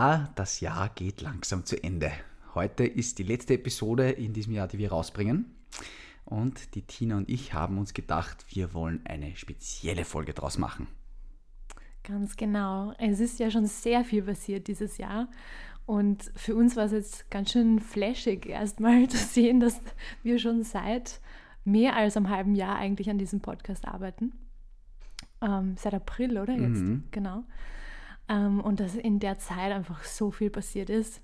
Ja, das Jahr geht langsam zu Ende. Heute ist die letzte Episode in diesem Jahr, die wir rausbringen. Und die Tina und ich haben uns gedacht, wir wollen eine spezielle Folge draus machen. Ganz genau. Es ist ja schon sehr viel passiert dieses Jahr. Und für uns war es jetzt ganz schön flashig, erstmal zu sehen, dass wir schon seit mehr als einem halben Jahr eigentlich an diesem Podcast arbeiten. Ähm, seit April, oder? Jetzt, mhm. genau. Ähm, und dass in der Zeit einfach so viel passiert ist.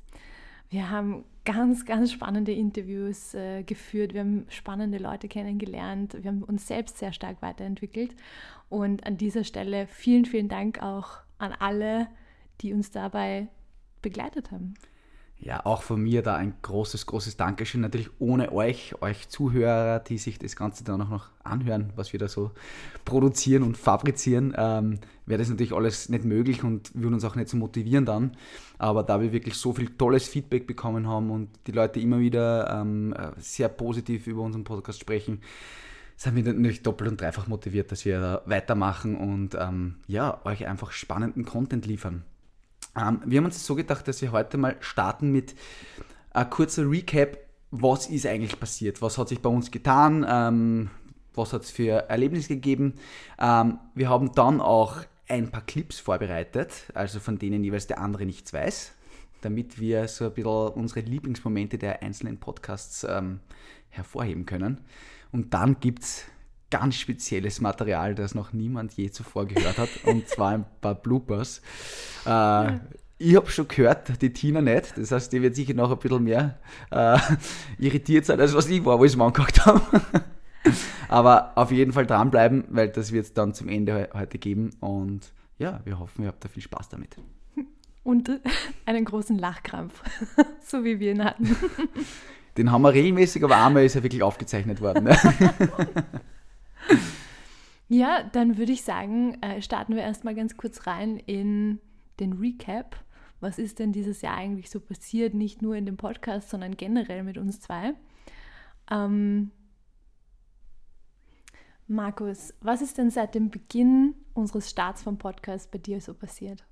Wir haben ganz, ganz spannende Interviews äh, geführt. Wir haben spannende Leute kennengelernt. Wir haben uns selbst sehr stark weiterentwickelt. Und an dieser Stelle vielen, vielen Dank auch an alle, die uns dabei begleitet haben. Ja, auch von mir da ein großes, großes Dankeschön. Natürlich ohne euch, euch Zuhörer, die sich das Ganze dann auch noch anhören, was wir da so produzieren und fabrizieren, ähm, wäre das natürlich alles nicht möglich und würde uns auch nicht so motivieren dann. Aber da wir wirklich so viel tolles Feedback bekommen haben und die Leute immer wieder ähm, sehr positiv über unseren Podcast sprechen, sind wir natürlich doppelt und dreifach motiviert, dass wir da weitermachen und ähm, ja, euch einfach spannenden Content liefern. Ähm, wir haben uns so gedacht, dass wir heute mal starten mit ein kurzer Recap, was ist eigentlich passiert, was hat sich bei uns getan, ähm, was hat es für Erlebnisse gegeben. Ähm, wir haben dann auch ein paar Clips vorbereitet, also von denen jeweils der andere nichts weiß, damit wir so ein bisschen unsere Lieblingsmomente der einzelnen Podcasts ähm, hervorheben können. Und dann gibt es ganz spezielles Material, das noch niemand je zuvor gehört hat, und zwar ein paar Bloopers. Äh, ich habe schon gehört, die Tina nicht. Das heißt, die wird sicher noch ein bisschen mehr äh, irritiert sein, als was ich war, wo ich es mir angehört habe. Aber auf jeden Fall dranbleiben, weil das wird es dann zum Ende heute geben. Und ja, wir hoffen, ihr habt da viel Spaß damit. Und einen großen Lachkrampf, so wie wir ihn hatten. Den haben wir regelmäßig, aber einmal ist er wirklich aufgezeichnet worden. Ja, dann würde ich sagen, äh, starten wir erstmal ganz kurz rein in den Recap. Was ist denn dieses Jahr eigentlich so passiert? Nicht nur in dem Podcast, sondern generell mit uns zwei. Ähm, Markus, was ist denn seit dem Beginn unseres Starts vom Podcast bei dir so passiert?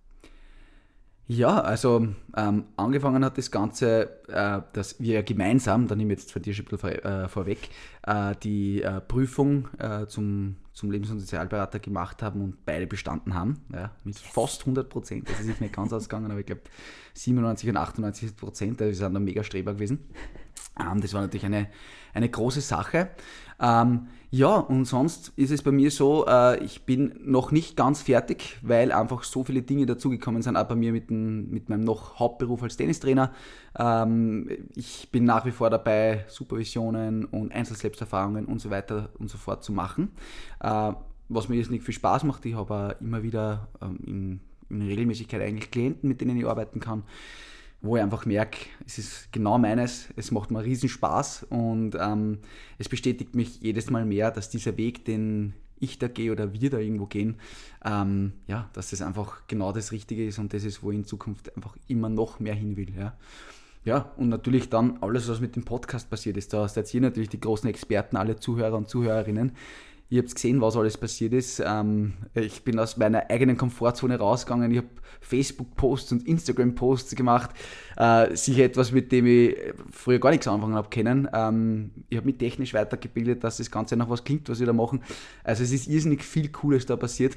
Ja, also ähm, angefangen hat das Ganze, äh, dass wir gemeinsam, da nehme ich jetzt dir schon ein bisschen vor, äh, vorweg, äh, die äh, Prüfung äh, zum, zum Lebens- und Sozialberater gemacht haben und beide bestanden haben, ja, mit yes. fast 100 Prozent. Das ist nicht mehr ganz ausgegangen, aber ich glaube 97 und 98 Prozent, das sind da mega Streber gewesen. Ähm, das war natürlich eine, eine große Sache. Ähm, ja, und sonst ist es bei mir so, äh, ich bin noch nicht ganz fertig, weil einfach so viele Dinge dazugekommen sind, auch bei mir mit, dem, mit meinem noch Hauptberuf als Tennistrainer. Ähm, ich bin nach wie vor dabei, Supervisionen und Einzelselbsterfahrungen und so weiter und so fort zu machen. Äh, was mir jetzt nicht viel Spaß macht, ich habe immer wieder ähm, in, in Regelmäßigkeit eigentlich Klienten, mit denen ich arbeiten kann wo ich einfach merke, es ist genau meines, es macht mir riesen Spaß und ähm, es bestätigt mich jedes Mal mehr, dass dieser Weg, den ich da gehe oder wir da irgendwo gehen, ähm, ja, dass das einfach genau das Richtige ist und das ist, wo ich in Zukunft einfach immer noch mehr hin will. Ja. Ja, und natürlich dann alles, was mit dem Podcast passiert ist. Da seid ihr natürlich die großen Experten, alle Zuhörer und Zuhörerinnen. Ihr habt gesehen, was alles passiert ist. Ähm, ich bin aus meiner eigenen Komfortzone rausgegangen. Ich habe Facebook-Posts und Instagram-Posts gemacht. Äh, sicher etwas, mit dem ich früher gar nichts anfangen habe können. Ähm, ich habe mich technisch weitergebildet, dass das Ganze nach was klingt, was wir da machen. Also es ist irrsinnig viel Cooles da passiert.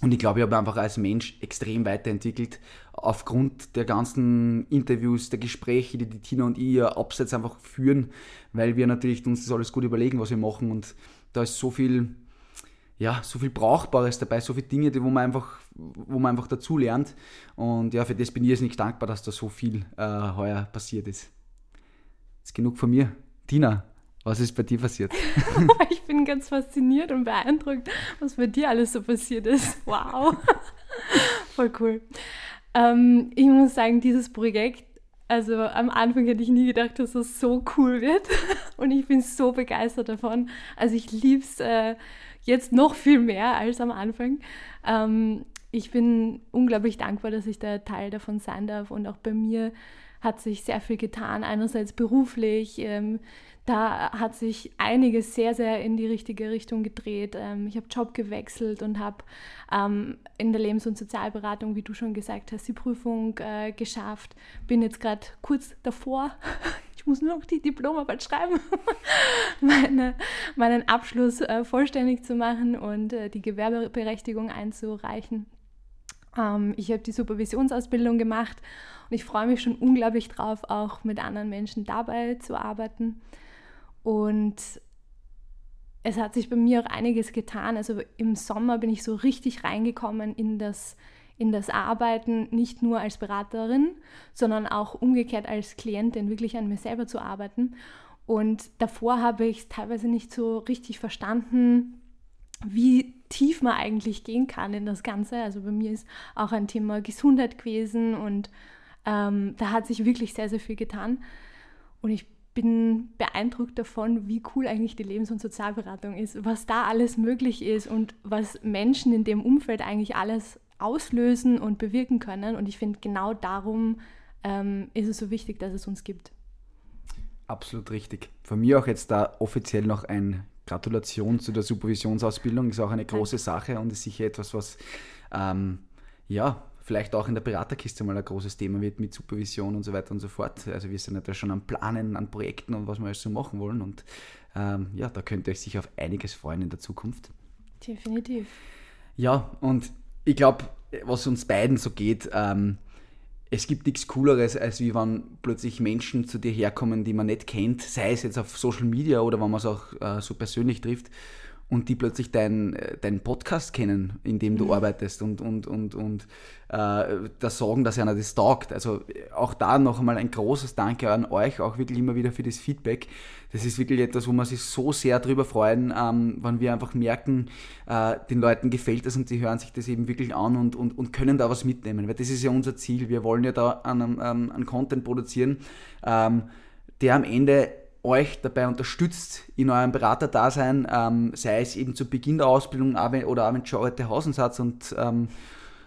Und ich glaube, ich habe einfach als Mensch extrem weiterentwickelt, aufgrund der ganzen Interviews, der Gespräche, die die Tina und ich ja abseits einfach führen, weil wir natürlich uns das alles gut überlegen, was wir machen. Und da ist so viel, ja, so viel Brauchbares dabei, so viele Dinge, die, wo man einfach, wo man einfach dazu lernt. Und ja, für das bin ich nicht dankbar, dass da so viel äh, heuer passiert ist. Jetzt genug von mir. Tina, was ist bei dir passiert? ich bin ganz fasziniert und beeindruckt, was bei dir alles so passiert ist. Wow. Voll cool. Ähm, ich muss sagen, dieses Projekt Also am Anfang hätte ich nie gedacht, dass das so cool wird. Und ich bin so begeistert davon. Also ich liebe es äh, jetzt noch viel mehr als am Anfang. Ähm, ich bin unglaublich dankbar, dass ich da Teil davon sein darf. Und auch bei mir hat sich sehr viel getan. Einerseits beruflich. Ähm, da hat sich einiges sehr, sehr in die richtige Richtung gedreht. Ähm, ich habe Job gewechselt und habe ähm, in der Lebens- und Sozialberatung, wie du schon gesagt hast, die Prüfung äh, geschafft. Bin jetzt gerade kurz davor. Ich muss nur noch die Diplomarbeit schreiben, meine, meinen Abschluss äh, vollständig zu machen und äh, die Gewerbeberechtigung einzureichen. Ähm, ich habe die Supervisionsausbildung gemacht und ich freue mich schon unglaublich drauf, auch mit anderen Menschen dabei zu arbeiten. Und es hat sich bei mir auch einiges getan. Also im Sommer bin ich so richtig reingekommen in das, in das Arbeiten, nicht nur als Beraterin, sondern auch umgekehrt als Klientin, wirklich an mir selber zu arbeiten. Und davor habe ich es teilweise nicht so richtig verstanden, wie tief man eigentlich gehen kann in das Ganze. Also bei mir ist auch ein Thema Gesundheit gewesen und ähm, da hat sich wirklich sehr, sehr viel getan. Und ich bin beeindruckt davon, wie cool eigentlich die Lebens- und Sozialberatung ist, was da alles möglich ist und was Menschen in dem Umfeld eigentlich alles auslösen und bewirken können. Und ich finde, genau darum ähm, ist es so wichtig, dass es uns gibt. Absolut richtig. Von mir auch jetzt da offiziell noch ein Gratulation zu der Supervisionsausbildung. Ist auch eine große Sache und ist sicher etwas, was ähm, ja vielleicht auch in der Beraterkiste mal ein großes Thema wird mit Supervision und so weiter und so fort. Also wir sind ja da schon am Planen, an Projekten und was wir alles so machen wollen und ähm, ja, da könnt ihr euch sicher auf einiges freuen in der Zukunft. Definitiv. Ja, und ich glaube, was uns beiden so geht, ähm, es gibt nichts Cooleres, als wie wenn plötzlich Menschen zu dir herkommen, die man nicht kennt, sei es jetzt auf Social Media oder wenn man es auch äh, so persönlich trifft und die plötzlich deinen äh, dein Podcast kennen, in dem du mhm. arbeitest und, und, und, und äh, das sorgen, dass einer das taugt. Also auch da noch einmal ein großes Danke an euch, auch wirklich immer wieder für das Feedback. Das ist wirklich etwas, wo man sich so sehr drüber freuen, ähm, wenn wir einfach merken, äh, den Leuten gefällt das und sie hören sich das eben wirklich an und, und, und können da was mitnehmen. Weil das ist ja unser Ziel. Wir wollen ja da an, an, an Content produzieren, ähm, der am Ende euch dabei unterstützt in eurem Beraterdasein, ähm, sei es eben zu Beginn der Ausbildung oder auch wenn schon heute Hausen seid und ähm,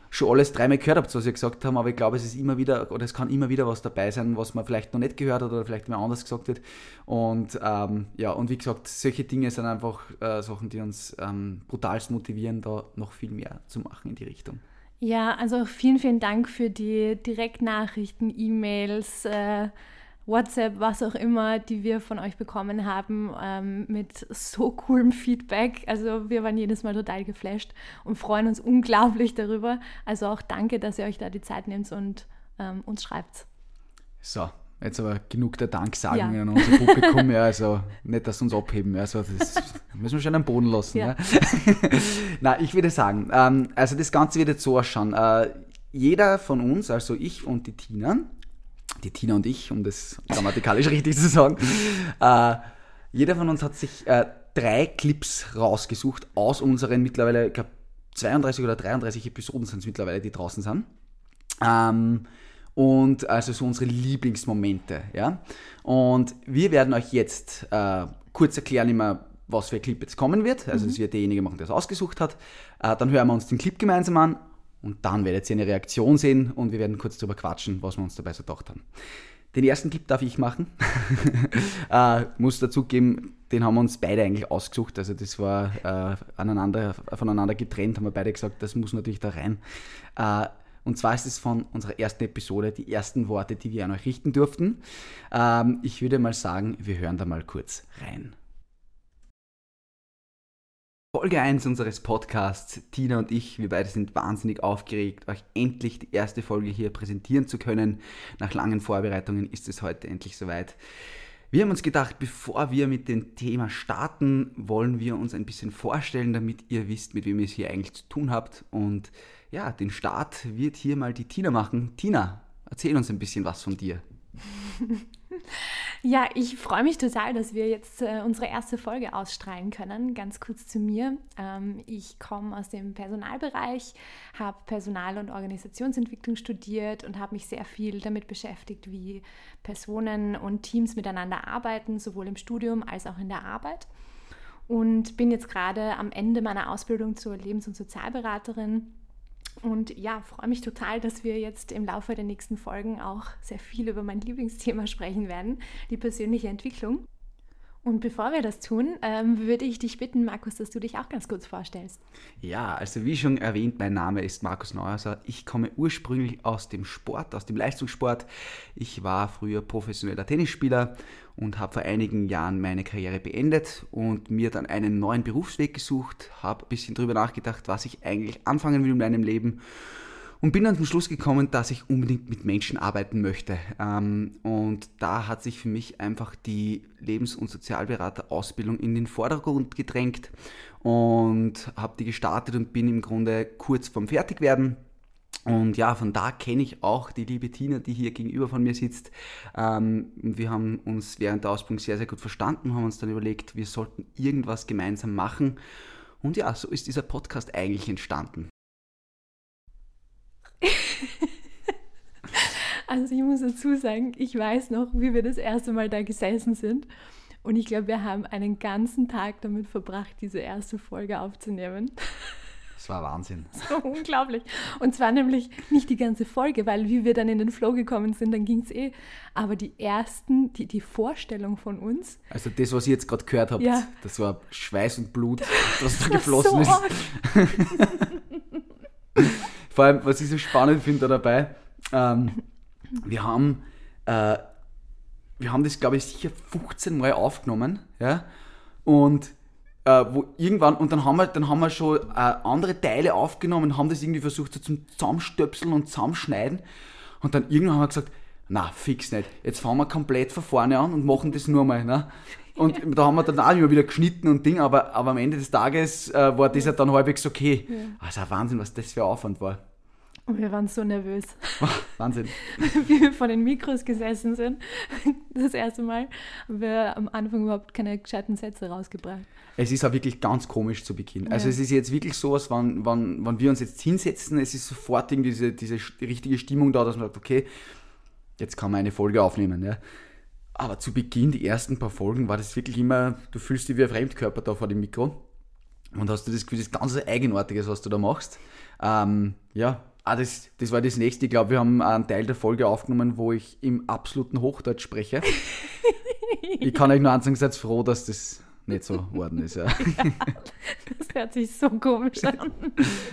schon alles dreimal gehört habt, was ihr gesagt haben, aber ich glaube, es ist immer wieder, oder es kann immer wieder was dabei sein, was man vielleicht noch nicht gehört hat oder vielleicht mal anders gesagt wird. Und ähm, ja, und wie gesagt, solche Dinge sind einfach äh, Sachen, die uns ähm, brutalst motivieren, da noch viel mehr zu machen in die Richtung. Ja, also vielen, vielen Dank für die Direktnachrichten, E-Mails, äh, WhatsApp, was auch immer, die wir von euch bekommen haben, ähm, mit so coolem Feedback. Also wir waren jedes Mal total geflasht und freuen uns unglaublich darüber. Also auch danke, dass ihr euch da die Zeit nehmt und ähm, uns schreibt. So, jetzt aber genug der Danksagungen ja. an unser Publikum. ja, also nicht, dass sie uns abheben. Also das müssen wir schon am Boden lassen. Ja. Na, ich würde sagen, ähm, also das Ganze wird jetzt so ausschauen. Äh, jeder von uns, also ich und die Tina, die Tina und ich, um das grammatikalisch richtig zu sagen, äh, jeder von uns hat sich äh, drei Clips rausgesucht aus unseren mittlerweile, ich glaube, 32 oder 33 Episoden sind es mittlerweile, die draußen sind. Ähm, und also so unsere Lieblingsmomente, ja. Und wir werden euch jetzt äh, kurz erklären immer, was für ein Clip jetzt kommen wird. Also es mhm. wird derjenige machen, der es ausgesucht hat. Äh, dann hören wir uns den Clip gemeinsam an und dann werdet ihr eine Reaktion sehen und wir werden kurz darüber quatschen, was wir uns dabei so gedacht haben. Den ersten Clip darf ich machen. äh, muss dazugeben, den haben wir uns beide eigentlich ausgesucht. Also das war äh, aneinander, voneinander getrennt, haben wir beide gesagt, das muss natürlich da rein. Äh, und zwar ist es von unserer ersten Episode die ersten Worte, die wir an euch richten durften. Ähm, ich würde mal sagen, wir hören da mal kurz rein. Folge 1 unseres Podcasts. Tina und ich, wir beide sind wahnsinnig aufgeregt, euch endlich die erste Folge hier präsentieren zu können. Nach langen Vorbereitungen ist es heute endlich soweit. Wir haben uns gedacht, bevor wir mit dem Thema starten, wollen wir uns ein bisschen vorstellen, damit ihr wisst, mit wem ihr es hier eigentlich zu tun habt. Und ja, den Start wird hier mal die Tina machen. Tina, erzähl uns ein bisschen was von dir. Ja, ich freue mich total, dass wir jetzt äh, unsere erste Folge ausstrahlen können. Ganz kurz zu mir. Ähm, ich komme aus dem Personalbereich, habe Personal- und Organisationsentwicklung studiert und habe mich sehr viel damit beschäftigt, wie Personen und Teams miteinander arbeiten, sowohl im Studium als auch in der Arbeit. Und bin jetzt gerade am Ende meiner Ausbildung zur Lebens- und Sozialberaterin und ja, freue mich total, dass wir jetzt im Laufe der nächsten Folgen auch sehr viel über mein Lieblingsthema sprechen werden, die persönliche Entwicklung. Und bevor wir das tun, ähm, würde ich dich bitten, Markus, dass du dich auch ganz kurz vorstellst. Ja, also wie schon erwähnt, mein Name ist Markus Neuhauser. Ich komme ursprünglich aus dem Sport, aus dem Leistungssport. Ich war früher professioneller Tennisspieler und habe vor einigen Jahren meine Karriere beendet und mir dann einen neuen Berufsweg gesucht, habe ein bisschen darüber nachgedacht, was ich eigentlich anfangen will in meinem Leben und bin dann zum Schluss gekommen, dass ich unbedingt mit Menschen arbeiten möchte. Ähm, und da hat sich für mich einfach die Lebens- und Sozialberater-Ausbildung in den Vordergrund gedrängt und habe die gestartet und bin im Grunde kurz vorm Fertigwerden. Und ja, von da kenne ich auch die liebe Tina, die hier gegenüber von mir sitzt. Ähm, wir haben uns während der Ausbildung sehr, sehr gut verstanden, haben uns dann überlegt, wir sollten irgendwas gemeinsam machen. Und ja, so ist dieser Podcast eigentlich entstanden. also ich muss dazu sagen, ich weiß noch, wie wir das erste Mal da gesessen sind. Und ich glaube, wir haben einen ganzen Tag damit verbracht, diese erste Folge aufzunehmen. Das war Wahnsinn. So unglaublich. Und zwar nämlich nicht die ganze Folge, weil wie wir dann in den Flow gekommen sind, dann ging es eh. Aber die ersten, die, die Vorstellung von uns. Also das, was ihr jetzt gerade gehört habt, Ja. das war Schweiß und Blut, was da geflossen so ist. Vor allem, was ich so spannend finde da dabei, ähm, wir haben, äh, wir haben das, glaube ich, sicher 15 Mal aufgenommen, ja, und äh, wo irgendwann, und dann haben wir, dann haben wir schon äh, andere Teile aufgenommen, haben das irgendwie versucht so zum Zusammenstöpseln und Zusammenschneiden, und dann irgendwann haben wir gesagt, na, fix nicht, jetzt fangen wir komplett von vorne an und machen das nur mal, ne? Und da haben wir dann auch immer wieder geschnitten und Ding, aber, aber am Ende des Tages äh, war das ja dann halbwegs okay. Also ein Wahnsinn, was das für ein Aufwand war. Und wir waren so nervös, Wahnsinn. wie wir vor den Mikros gesessen sind. Das erste Mal haben wir am Anfang überhaupt keine gescheiten Sätze rausgebracht. Es ist auch wirklich ganz komisch zu Beginn. Also Ja. es ist jetzt wirklich so, als wenn, wenn, wenn wir uns jetzt hinsetzen, es ist sofort irgendwie diese, diese richtige Stimmung da, dass man sagt, okay, jetzt kann man eine Folge aufnehmen. Ja. Aber zu Beginn, die ersten paar Folgen, war das wirklich immer, du fühlst dich wie ein Fremdkörper da vor dem Mikro und hast du das Gefühl, das ganz Eigenartiges, was du da machst. Ähm, ja, ah, das, das war das nächste. Ich glaube, wir haben einen Teil der Folge aufgenommen, wo ich im absoluten Hochdeutsch spreche. ich kann euch nur sagen, seid froh, dass das nicht so geworden ist. Ja. Das hört sich so komisch an.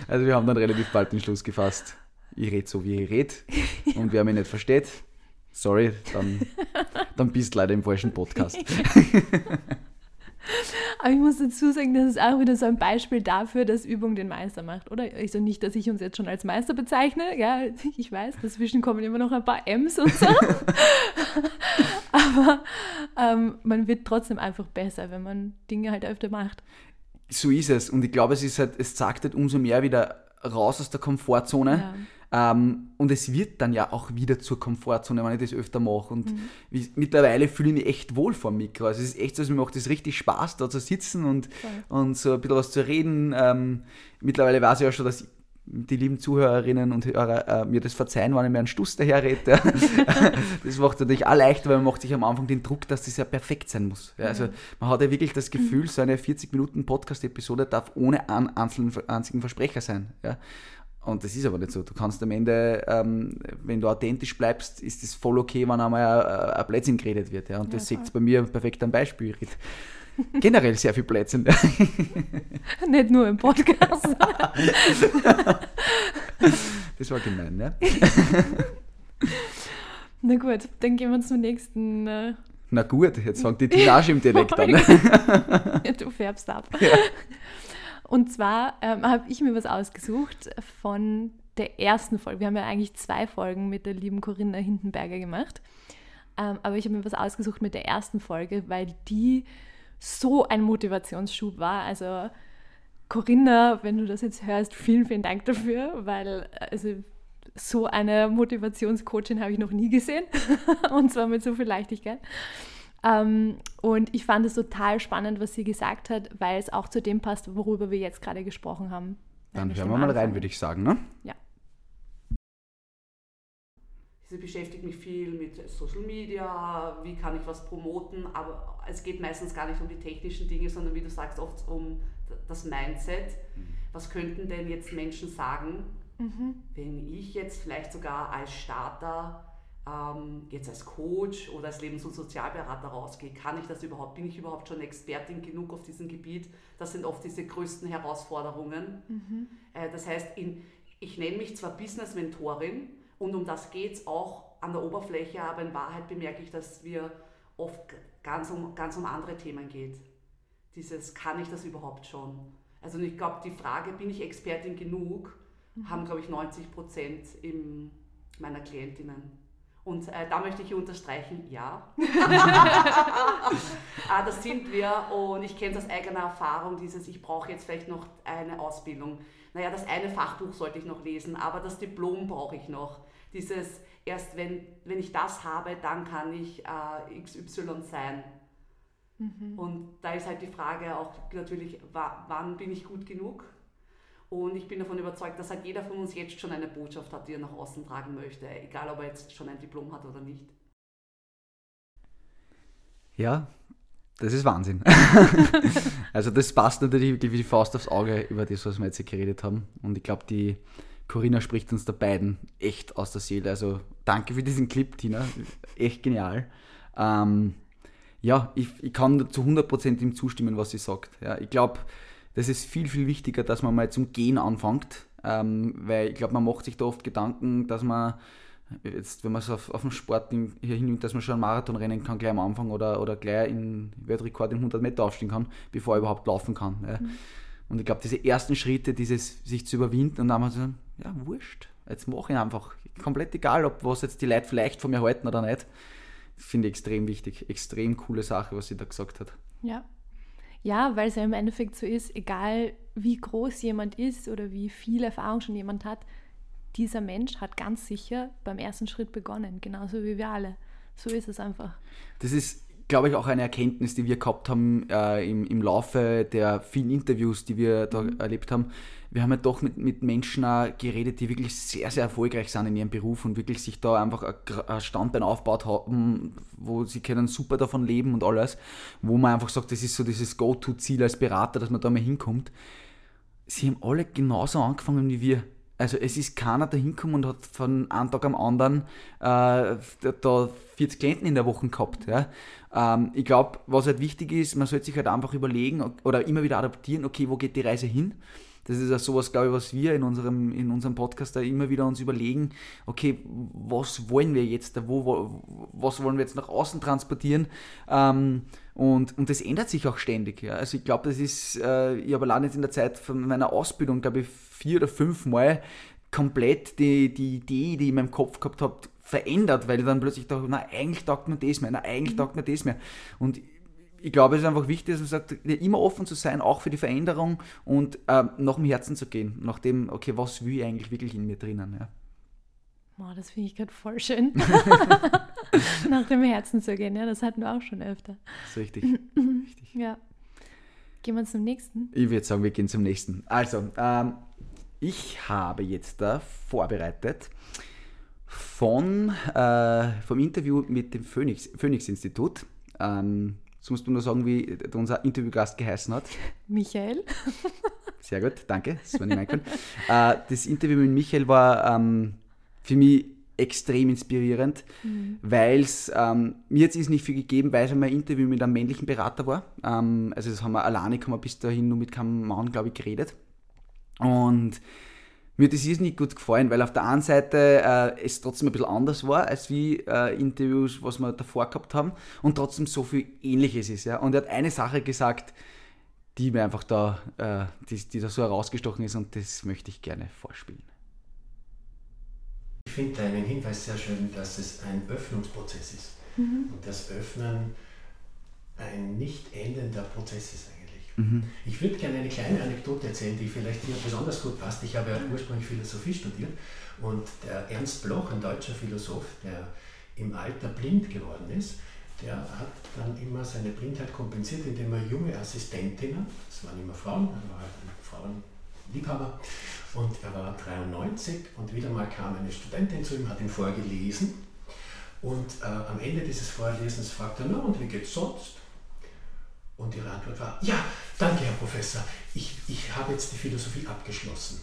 Also wir haben dann relativ bald den Schluss gefasst. Ich rede so, wie ich rede. Und wer mich nicht versteht, sorry, dann, dann bist du leider im falschen Podcast. Aber ich muss dazu sagen, das ist auch wieder so ein Beispiel dafür, dass Übung den Meister macht, oder? Also nicht, dass ich uns jetzt schon als Meister bezeichne, ja, ich weiß, dazwischen kommen immer noch ein paar M's und so. Aber ähm, man wird trotzdem einfach besser, wenn man Dinge halt öfter macht. So ist es. Und ich glaube, es ist halt, es zeigt halt umso mehr wieder raus aus der Komfortzone. Ähm, und es wird dann ja auch wieder zur Komfortzone, wenn ich das öfter mache. Und wie, mittlerweile fühle ich mich echt wohl vor dem Mikro. Also es ist echt so, mir macht es richtig Spaß, da zu sitzen und, und so ein bisschen was zu reden. Ähm, mittlerweile weiß ich ja schon, dass die lieben Zuhörerinnen und Hörer äh, mir das verzeihen, wenn ich mir einen Stuss daherrede. Ja. das macht natürlich auch leichter, weil man macht sich am Anfang den Druck, dass das ja perfekt sein muss. Ja, also man hat ja wirklich das Gefühl, so eine 40 Minuten Podcast-Episode darf ohne einen einzelnen, einzigen Versprecher sein. Ja. Und das ist aber nicht so. Du kannst am Ende, ähm, wenn du authentisch bleibst, ist es voll okay, wenn einmal ein, ein Blödsinn geredet wird. Ja. Und das Ja, seht bei mir perfekt am Beispiel. Generell sehr viel Blödsinn. Nicht nur im Podcast. Das war gemein, ne? Na gut, dann gehen wir zum nächsten. Äh, Na gut, jetzt fängt die Tirage im Dialekt an. Ne? du färbst ab. Und zwar ähm, habe ich mir was ausgesucht von der ersten Folge. Wir haben ja eigentlich zwei Folgen mit der lieben Corinna Hindenberger gemacht. Ähm, aber ich habe mir was ausgesucht mit der ersten Folge, weil die so ein Motivationsschub war. Also Corinna, wenn du das jetzt hörst, vielen, vielen Dank dafür, weil also so eine Motivationscoachin habe ich noch nie gesehen und zwar mit so viel Leichtigkeit. Ähm, und ich fand es total spannend, was sie gesagt hat, weil es auch zu dem passt, worüber wir jetzt gerade gesprochen haben. Dann hören wir mal rein, würde ich sagen. Ne? Ja. Sie beschäftigt mich viel mit Social Media, wie kann ich was promoten, aber es geht meistens gar nicht um die technischen Dinge, sondern wie du sagst, oft um das Mindset. Mhm. Was könnten denn jetzt Menschen sagen, mhm. wenn ich jetzt vielleicht sogar als Starter ähm, jetzt als Coach oder als Lebens- und Sozialberater rausgehe, kann ich das überhaupt? Bin ich überhaupt schon Expertin genug auf diesem Gebiet? Das sind oft diese größten Herausforderungen. Mhm. Äh, das heißt, in, ich nenne mich zwar Business-Mentorin und um das geht es auch an der Oberfläche, aber in Wahrheit bemerke ich, dass wir oft ganz um, ganz um andere Themen geht. Dieses, kann ich das überhaupt schon? Also ich glaube, die Frage, bin ich Expertin genug, mhm. haben, glaube ich, 90 Prozent meiner Klientinnen. Und äh, da möchte ich unterstreichen, ja. ah, das sind wir und ich kenne das aus eigener Erfahrung, dieses, ich brauche jetzt vielleicht noch eine Ausbildung. Naja, das eine Fachbuch sollte ich noch lesen, aber das Diplom brauche ich noch. Dieses, erst wenn, wenn ich das habe, dann kann ich äh, XY sein. Mhm. Und da ist halt die Frage auch natürlich, wann bin ich gut genug? Und ich bin davon überzeugt, dass halt jeder von uns jetzt schon eine Botschaft hat, die er nach außen tragen möchte, egal ob er jetzt schon ein Diplom hat oder nicht. Ja, das ist Wahnsinn. also das passt natürlich wie die Faust aufs Auge über das, was wir jetzt hier geredet haben. Und ich glaube, die Corinna spricht uns da beiden echt aus der Seele. Also danke für diesen Clip, Tina. Echt genial. Ähm, ja, ich, ich kann zu 100% ihm zustimmen, was sie sagt. Ja, ich glaube, das ist viel, viel wichtiger, dass man mal zum Gehen anfängt, ähm, weil ich glaube, man macht sich da oft Gedanken, dass man jetzt, wenn man es auf, auf den Sport hier hinnimmt, dass man schon einen Marathon rennen kann gleich am Anfang oder, oder gleich in Weltrekord in 100 Meter aufstehen kann, bevor er überhaupt laufen kann. Ja. Mhm. Und ich glaube, diese ersten Schritte, dieses sich zu überwinden und dann mal so, ja, wurscht, jetzt mache ich einfach. Komplett egal, ob was jetzt die Leute vielleicht von mir halten oder nicht. Finde ich extrem wichtig. Extrem coole Sache, was sie da gesagt hat. Ja, ja, weil es ja im Endeffekt so ist, egal wie groß jemand ist oder wie viel Erfahrung schon jemand hat, dieser Mensch hat ganz sicher beim ersten Schritt begonnen, genauso wie wir alle. So ist es einfach. Das ist, glaube ich, auch eine Erkenntnis, die wir gehabt haben äh, im, im Laufe der vielen Interviews, die wir da mhm. erlebt haben wir haben ja doch mit, mit Menschen geredet, die wirklich sehr, sehr erfolgreich sind in ihrem Beruf und wirklich sich da einfach ein Standbein aufgebaut haben, wo sie können super davon leben und alles, wo man einfach sagt, das ist so dieses Go-To-Ziel als Berater, dass man da mal hinkommt. Sie haben alle genauso angefangen wie wir. Also es ist keiner da hingekommen und hat von einem Tag am anderen äh, da 40 Klienten in der Woche gehabt. Ja. Ähm, ich glaube, was halt wichtig ist, man sollte sich halt einfach überlegen oder immer wieder adaptieren, okay, wo geht die Reise hin? das ist ja sowas, glaube ich, was wir in unserem, in unserem Podcast da immer wieder uns überlegen, okay, was wollen wir jetzt, wo, wo was wollen wir jetzt nach außen transportieren? Ähm, und, und das ändert sich auch ständig. Ja. Also ich glaube, das ist, äh, ich habe allein jetzt in der Zeit von meiner Ausbildung, glaube ich, vier oder fünf Mal komplett die, die Idee, die ich in meinem Kopf gehabt habe, verändert, weil ich dann plötzlich dachte, na, eigentlich taugt mir das mehr, na, eigentlich mhm. taugt mir das mehr. Und ich glaube, es ist einfach wichtig, dass man sagt, immer offen zu sein, auch für die Veränderung und äh, nach dem Herzen zu gehen, nach dem, okay, was will ich eigentlich wirklich in mir drinnen. Ja. Wow, das finde ich gerade voll schön. nach dem Herzen zu gehen, ja, das hatten wir auch schon öfter. Das ist richtig. richtig. Ja. Gehen wir zum nächsten? Ich würde sagen, wir gehen zum nächsten. Also, ähm, ich habe jetzt da vorbereitet von, äh, vom Interview mit dem Phoenix, Phoenix Institut. Ähm, Jetzt musst du nur sagen, wie unser Interviewgast geheißen hat. Michael. Sehr gut, danke. Das war nicht mein äh, Das Interview mit Michael war ähm, für mich extrem inspirierend, mhm. weil es ähm, mir jetzt ist nicht viel gegeben, weil es einmal ein Interview mit einem männlichen Berater war. Ähm, also das haben wir alleine, haben wir bis dahin nur mit keinem Mann, glaube ich, geredet. Und mir hat das nicht gut gefallen, weil auf der einen Seite äh, es trotzdem ein bisschen anders war, als wie äh, Interviews, was wir davor gehabt haben, und trotzdem so viel Ähnliches ist. Ja? Und er hat eine Sache gesagt, die mir einfach da, äh, die, die da so herausgestochen ist, und das möchte ich gerne vorspielen. Ich finde deinen Hinweis sehr schön, dass es ein Öffnungsprozess ist. Mhm. Und das Öffnen ein nicht endender Prozess ist. Mhm. Ich würde gerne eine kleine Anekdote erzählen, die vielleicht hier besonders gut passt. Ich habe ja ursprünglich Philosophie studiert und der Ernst Bloch, ein deutscher Philosoph, der im Alter blind geworden ist, der hat dann immer seine Blindheit kompensiert, indem er junge Assistentinnen, das waren immer Frauen, er war halt ein Frauenliebhaber, und er war 93 und wieder mal kam eine Studentin zu ihm, hat ihn vorgelesen und äh, am Ende dieses Vorlesens fragte er, na und wie geht's sonst? Und ihre Antwort war, ja, danke Herr Professor, ich, ich habe jetzt die Philosophie abgeschlossen.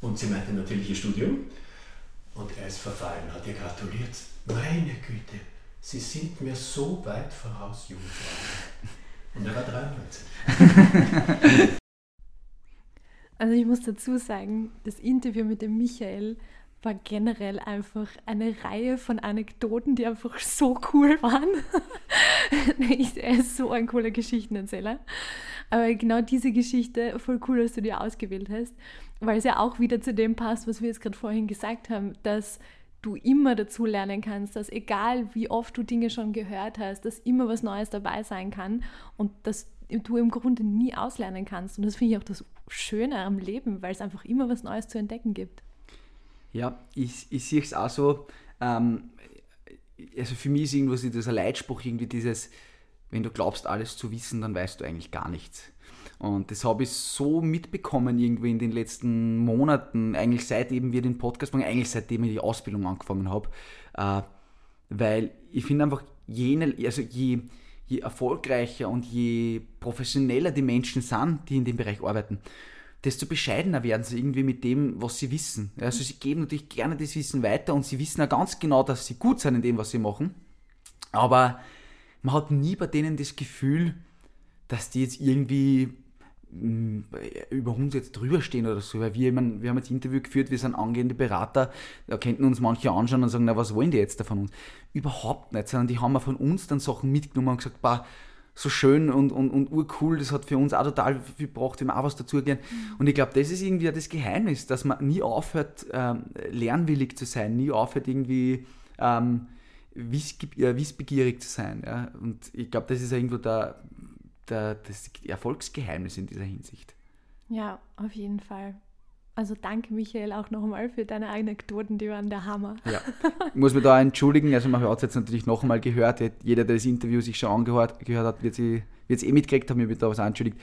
Und sie meinte natürlich ihr Studium und er ist verfallen, hat ihr gratuliert. Meine Güte, Sie sind mir so weit voraus, Jungfrau. Und er war 93. Also ich muss dazu sagen, das Interview mit dem Michael war generell einfach eine Reihe von Anekdoten, die einfach so cool waren. er ist so ein cooler Geschichtenerzähler. Aber genau diese Geschichte, voll cool, dass du die ausgewählt hast, weil es ja auch wieder zu dem passt, was wir jetzt gerade vorhin gesagt haben, dass du immer dazu lernen kannst, dass egal wie oft du Dinge schon gehört hast, dass immer was Neues dabei sein kann und dass du im Grunde nie auslernen kannst. Und das finde ich auch das Schöne am Leben, weil es einfach immer was Neues zu entdecken gibt. Ja, ich, ich sehe es auch so. Ähm, also für mich ist irgendwo dieser Leitspruch irgendwie dieses, wenn du glaubst, alles zu wissen, dann weißt du eigentlich gar nichts. Und das habe ich so mitbekommen irgendwie in den letzten Monaten, eigentlich seit eben wir den Podcast machen, eigentlich seitdem ich die Ausbildung angefangen habe. Äh, weil ich finde einfach, jene, also je, je erfolgreicher und je professioneller die Menschen sind, die in dem Bereich arbeiten, desto bescheidener werden sie irgendwie mit dem, was sie wissen. Also sie geben natürlich gerne das Wissen weiter und sie wissen ja ganz genau, dass sie gut sind in dem, was sie machen. Aber man hat nie bei denen das Gefühl, dass die jetzt irgendwie Mm, über uns jetzt drüber stehen oder so, weil wir, meine, wir haben jetzt Interview geführt, wir sind angehende Berater, da könnten uns manche anschauen und sagen, na, was wollen die jetzt da von uns? Überhaupt nicht, sondern die haben von uns dann Sachen mitgenommen und gesagt, bah, so schön und, und, und urcool, das hat für uns auch total viel gebracht, wir haben auch was dazugehen. Mhm. Und ich glaube, das ist irgendwie das Geheimnis, dass man nie aufhört, ähm, lernwillig zu sein, nie aufhört, irgendwie ähm, wissbegierig zu sein. Ja? Und ich glaube, das ist irgendwo der, der, das Erfolgsgeheimnis in dieser Hinsicht. Ja, auf jeden Fall. Also danke Michael auch nochmal für deine Anekdoten, die waren der Hammer. Ja, ich muss mich da entschuldigen, also man hat es jetzt natürlich noch einmal gehört, jeder, der das Interview sich schon angehört gehört hat, wird es eh mitgekriegt haben, mich da was entschuldigt.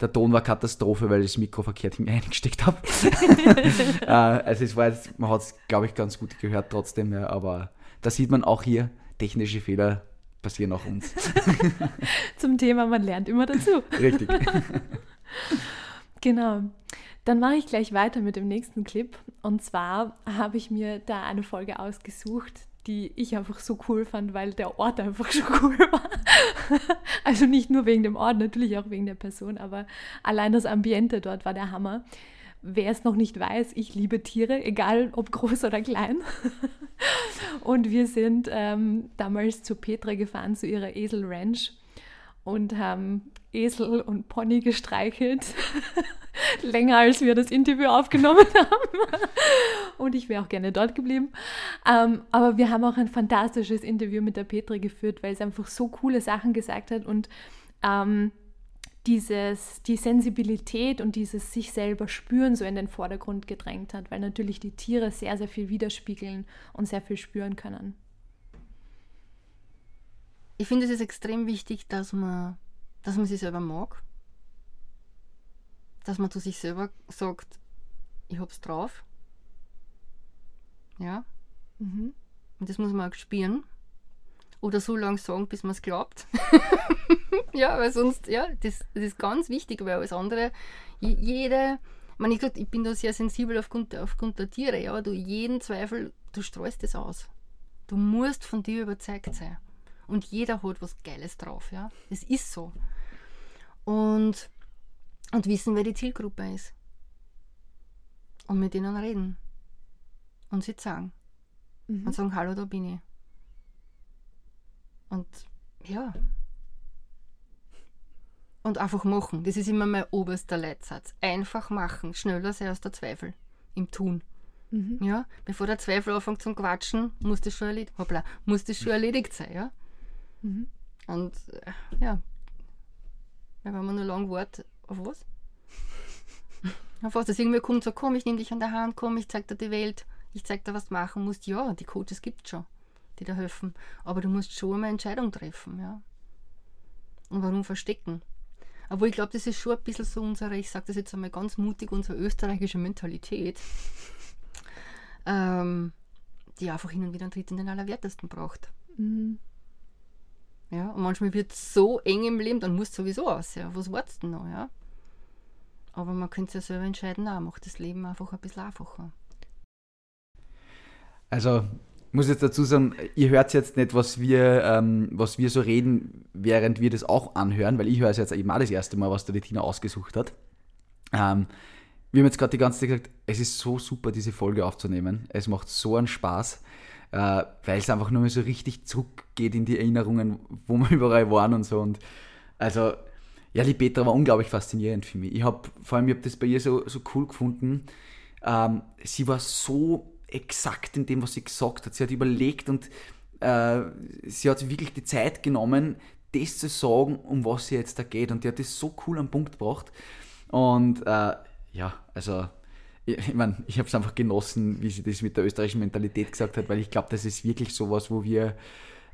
Der Ton war Katastrophe, weil ich das Mikro verkehrt in mir eingesteckt habe. Äh, also es war jetzt, man hat es, glaube ich, ganz gut gehört trotzdem, ja, aber da sieht man auch hier technische Fehler passieren auch uns. Zum Thema, man lernt immer dazu. Richtig. genau. Dann mache ich gleich weiter mit dem nächsten Clip. Und zwar habe ich mir da eine Folge ausgesucht, die ich einfach so cool fand, weil der Ort einfach so cool war. also nicht nur wegen dem Ort, natürlich auch wegen der Person, aber allein das Ambiente dort war der Hammer. Wer es noch nicht weiß, ich liebe Tiere, egal ob groß oder klein. und wir sind ähm, damals zu Petra gefahren, zu ihrer Esel Ranch und haben Esel und Pony gestreichelt. Länger als wir das Interview aufgenommen haben. und ich wäre auch gerne dort geblieben. Ähm, aber wir haben auch ein fantastisches Interview mit der Petra geführt, weil sie einfach so coole Sachen gesagt hat und ähm, dieses, die Sensibilität und dieses sich selber spüren so in den Vordergrund gedrängt hat, weil natürlich die Tiere sehr, sehr viel widerspiegeln und sehr viel spüren können. Ich finde, es ist extrem wichtig, dass man, dass man sich selber mag. Dass man zu sich selber sagt, ich hab's drauf. Ja. Mhm. Und das muss man auch spüren. Oder so lange sagen, bis man es glaubt. ja, weil sonst, ja, das, das, ist ganz wichtig, weil alles andere, jede, ich, meine, ich, ich bin da sehr sensibel aufgrund, aufgrund der Tiere, ja, du jeden Zweifel, du streust das aus. Du musst von dir überzeugt sein. Und jeder hat was Geiles drauf, ja. Das ist so. Und, und wissen, wer die Zielgruppe ist. Und mit ihnen reden. Und sie sagen. Mhm. Und sagen, hallo, da bin ich. Und ja. Und einfach machen. Das ist immer mein oberster Leitsatz. Einfach machen. Schneller sein als der Zweifel. Im Tun. Mhm. Ja, bevor der Zweifel anfängt zum Quatschen, muss das schon erledigt, hoppla, muss das schon erledigt sein. Ja? Mhm. Und äh, ja, Weil wenn man nur lang wartet, auf was? auf was? Dass irgendwer kommt sagt, komm, ich nehme dich an der Hand, komm, ich zeig dir die Welt, ich zeig dir, was du machen musst. Ja, die Coaches gibt es schon, die dir helfen. Aber du musst schon eine Entscheidung treffen, ja. Und warum verstecken? Aber ich glaube, das ist schon ein bisschen so unsere, ich sage das jetzt einmal ganz mutig, unsere österreichische Mentalität, ähm, die einfach hin und wieder einen Tritt in den Allerwertesten braucht. Mhm. Ja, und manchmal wird es so eng im Leben, dann musst du sowieso aus. Ja. Was wartest du noch? Ja? Aber man könnte es ja selber entscheiden, auch macht das Leben einfach ein bisschen einfacher. Also, ich muss jetzt dazu sagen, ihr hört jetzt nicht, was wir, ähm, was wir so reden, während wir das auch anhören, weil ich höre es jetzt eben auch das erste Mal, was da die Tina ausgesucht hat. Ähm, wir haben jetzt gerade die ganze Zeit gesagt, es ist so super, diese Folge aufzunehmen. Es macht so einen Spaß äh, weil es einfach nur mal so richtig zurückgeht in die Erinnerungen, wo wir überall waren und so. Und also, ja, die Petra war unglaublich faszinierend für mich. Ich habe, vor allem, ich habe das bei ihr so, so cool gefunden. Ähm, sie war so exakt in dem, was sie gesagt hat. Sie hat überlegt und äh, sie hat wirklich die Zeit genommen, das zu sagen, um was sie jetzt da geht. Und die hat das so cool am Punkt gebracht. Und äh, ja, also ich meine, ich habe es einfach genossen, wie sie das mit der österreichischen Mentalität gesagt hat, weil ich glaube, das ist wirklich sowas, wo wir